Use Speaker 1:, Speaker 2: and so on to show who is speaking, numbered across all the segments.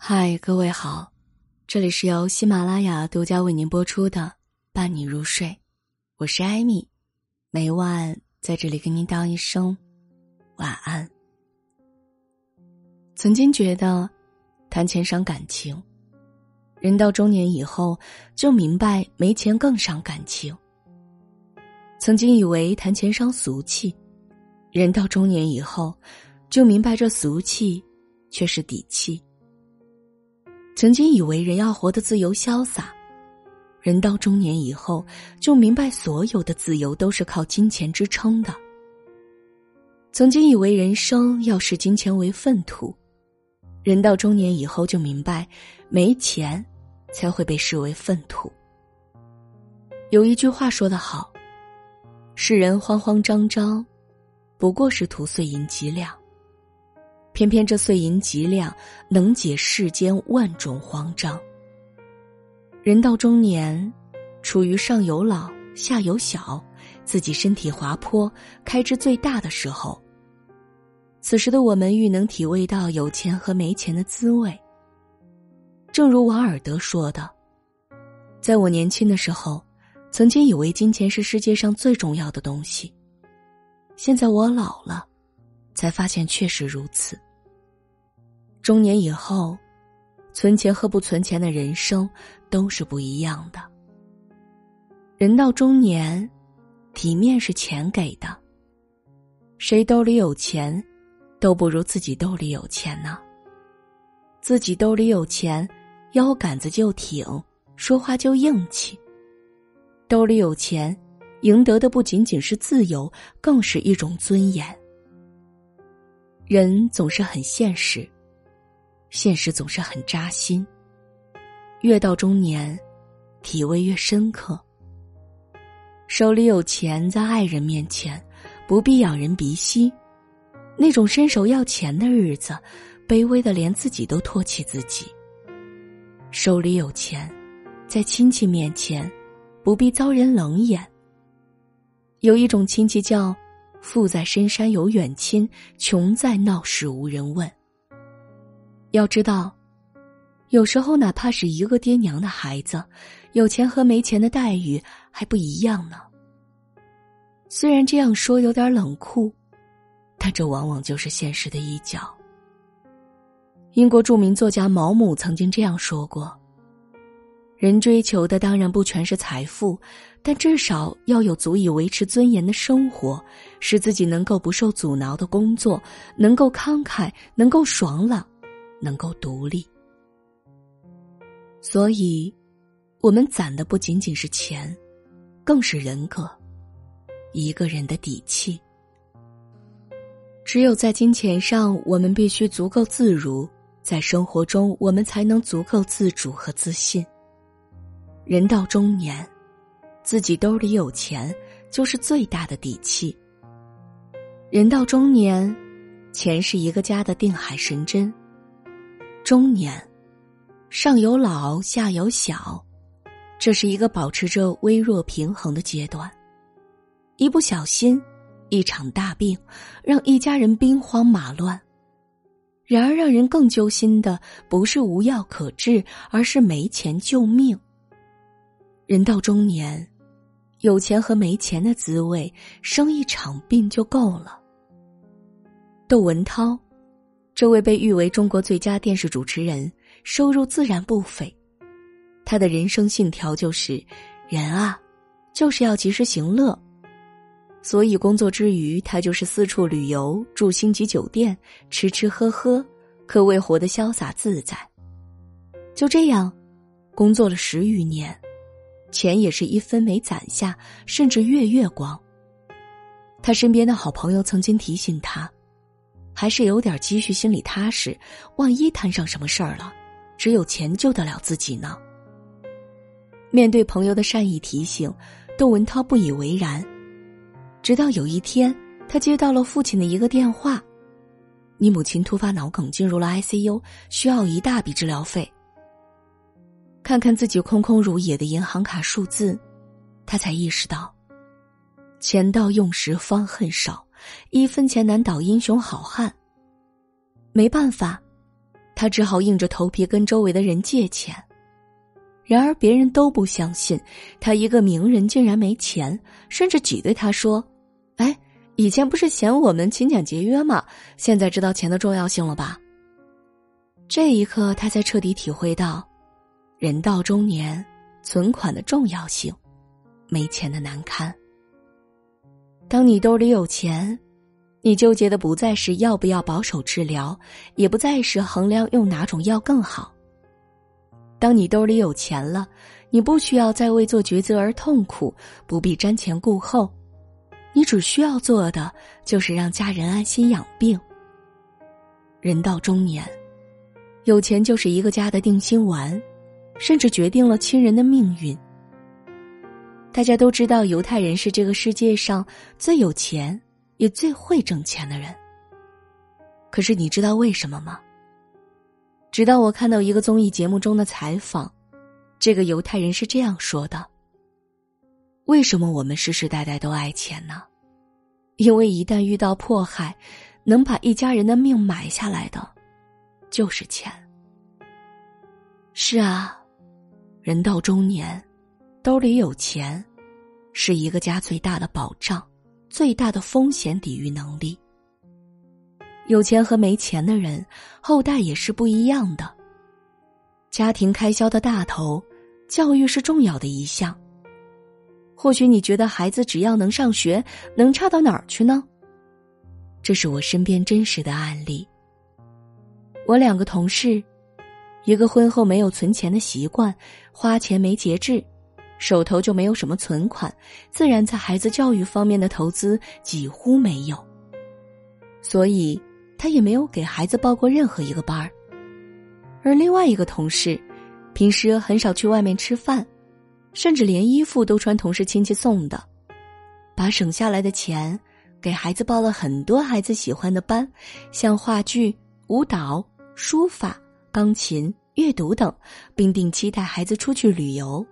Speaker 1: 嗨，各位好，这里是由喜马拉雅独家为您播出的《伴你入睡》，我是艾米，每晚在这里跟您道一声晚安。曾经觉得谈钱伤感情，人到中年以后就明白没钱更伤感情。曾经以为谈钱伤俗气，人到中年以后就明白这俗气却是底气。曾经以为人要活得自由潇洒，人到中年以后就明白所有的自由都是靠金钱支撑的。曾经以为人生要视金钱为粪土，人到中年以后就明白，没钱才会被视为粪土。有一句话说得好：“世人慌慌张张，不过是图碎银几两。”偏偏这碎银几两能解世间万种慌张。人到中年，处于上有老下有小，自己身体滑坡，开支最大的时候。此时的我们愈能体味到有钱和没钱的滋味。正如王尔德说的：“在我年轻的时候，曾经以为金钱是世界上最重要的东西。现在我老了，才发现确实如此。”中年以后，存钱和不存钱的人生都是不一样的。人到中年，体面是钱给的。谁兜里有钱，都不如自己兜里有钱呢。自己兜里有钱，腰杆子就挺，说话就硬气。兜里有钱，赢得的不仅仅是自由，更是一种尊严。人总是很现实。现实总是很扎心。越到中年，体味越深刻。手里有钱，在爱人面前不必仰人鼻息；那种伸手要钱的日子，卑微的连自己都唾弃自己。手里有钱，在亲戚面前不必遭人冷眼。有一种亲戚叫“富在深山有远亲，穷在闹市无人问”。要知道，有时候哪怕是一个爹娘的孩子，有钱和没钱的待遇还不一样呢。虽然这样说有点冷酷，但这往往就是现实的一角。英国著名作家毛姆曾经这样说过：“人追求的当然不全是财富，但至少要有足以维持尊严的生活，使自己能够不受阻挠的工作，能够慷慨，能够爽朗。”能够独立，所以，我们攒的不仅仅是钱，更是人格，一个人的底气。只有在金钱上，我们必须足够自如；在生活中，我们才能足够自主和自信。人到中年，自己兜里有钱，就是最大的底气。人到中年，钱是一个家的定海神针。中年，上有老下有小，这是一个保持着微弱平衡的阶段。一不小心，一场大病，让一家人兵荒马乱。然而，让人更揪心的不是无药可治，而是没钱救命。人到中年，有钱和没钱的滋味，生一场病就够了。窦文涛。这位被誉为中国最佳电视主持人，收入自然不菲。他的人生信条就是：人啊，就是要及时行乐。所以工作之余，他就是四处旅游，住星级酒店，吃吃喝喝，可谓活得潇洒自在。就这样，工作了十余年，钱也是一分没攒下，甚至月月光。他身边的好朋友曾经提醒他。还是有点积蓄，心里踏实。万一摊上什么事儿了，只有钱救得了自己呢。面对朋友的善意提醒，窦文涛不以为然。直到有一天，他接到了父亲的一个电话：“你母亲突发脑梗进入了 ICU，需要一大笔治疗费。”看看自己空空如也的银行卡数字，他才意识到，钱到用时方恨少。一分钱难倒英雄好汉。没办法，他只好硬着头皮跟周围的人借钱。然而别人都不相信，他一个名人竟然没钱，甚至挤兑他说：“哎，以前不是嫌我们勤俭节约吗？现在知道钱的重要性了吧？”这一刻，他才彻底体会到，人到中年，存款的重要性，没钱的难堪。当你兜里有钱。你纠结的不再是要不要保守治疗，也不再是衡量用哪种药更好。当你兜里有钱了，你不需要再为做抉择而痛苦，不必瞻前顾后，你只需要做的就是让家人安心养病。人到中年，有钱就是一个家的定心丸，甚至决定了亲人的命运。大家都知道，犹太人是这个世界上最有钱。也最会挣钱的人。可是你知道为什么吗？直到我看到一个综艺节目中的采访，这个犹太人是这样说的：“为什么我们世世代代都爱钱呢？因为一旦遇到迫害，能把一家人的命买下来的，就是钱。是啊，人到中年，兜里有钱，是一个家最大的保障。”最大的风险抵御能力。有钱和没钱的人，后代也是不一样的。家庭开销的大头，教育是重要的一项。或许你觉得孩子只要能上学，能差到哪儿去呢？这是我身边真实的案例。我两个同事，一个婚后没有存钱的习惯，花钱没节制。手头就没有什么存款，自然在孩子教育方面的投资几乎没有，所以他也没有给孩子报过任何一个班儿。而另外一个同事，平时很少去外面吃饭，甚至连衣服都穿同事亲戚送的，把省下来的钱给孩子报了很多孩子喜欢的班，像话剧、舞蹈、书法、钢琴、阅读等，并定期带孩子出去旅游。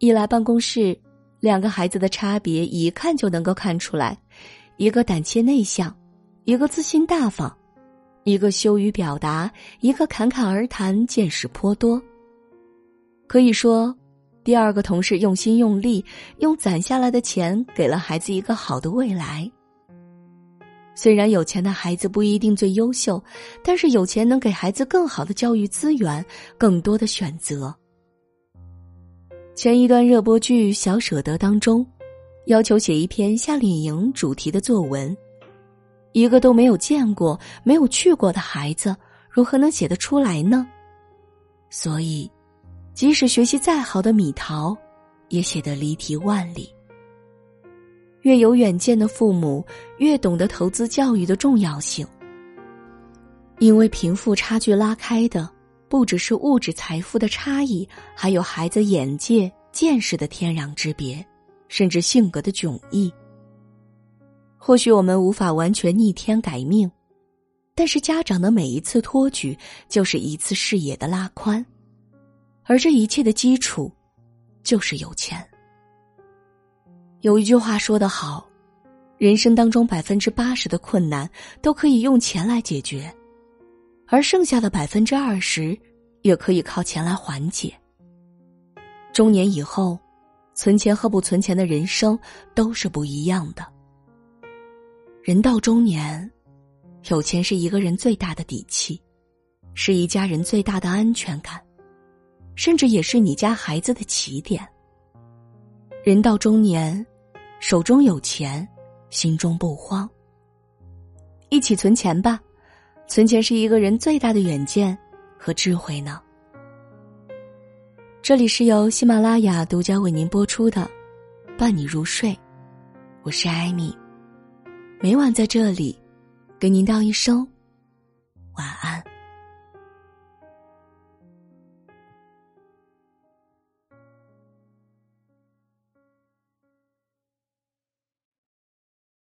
Speaker 1: 一来办公室，两个孩子的差别一看就能够看出来：一个胆怯内向，一个自信大方；一个羞于表达，一个侃侃而谈，见识颇多。可以说，第二个同事用心用力，用攒下来的钱给了孩子一个好的未来。虽然有钱的孩子不一定最优秀，但是有钱能给孩子更好的教育资源，更多的选择。前一段热播剧《小舍得》当中，要求写一篇夏令营主题的作文，一个都没有见过、没有去过的孩子，如何能写得出来呢？所以，即使学习再好的米桃，也写得离题万里。越有远见的父母，越懂得投资教育的重要性，因为贫富差距拉开的。不只是物质财富的差异，还有孩子眼界、见识的天壤之别，甚至性格的迥异。或许我们无法完全逆天改命，但是家长的每一次托举，就是一次视野的拉宽，而这一切的基础，就是有钱。有一句话说得好，人生当中百分之八十的困难，都可以用钱来解决。而剩下的百分之二十，也可以靠钱来缓解。中年以后，存钱和不存钱的人生都是不一样的。人到中年，有钱是一个人最大的底气，是一家人最大的安全感，甚至也是你家孩子的起点。人到中年，手中有钱，心中不慌。一起存钱吧。存钱是一个人最大的远见和智慧呢。这里是由喜马拉雅独家为您播出的《伴你入睡》，我是艾米，每晚在这里给您道一声晚安。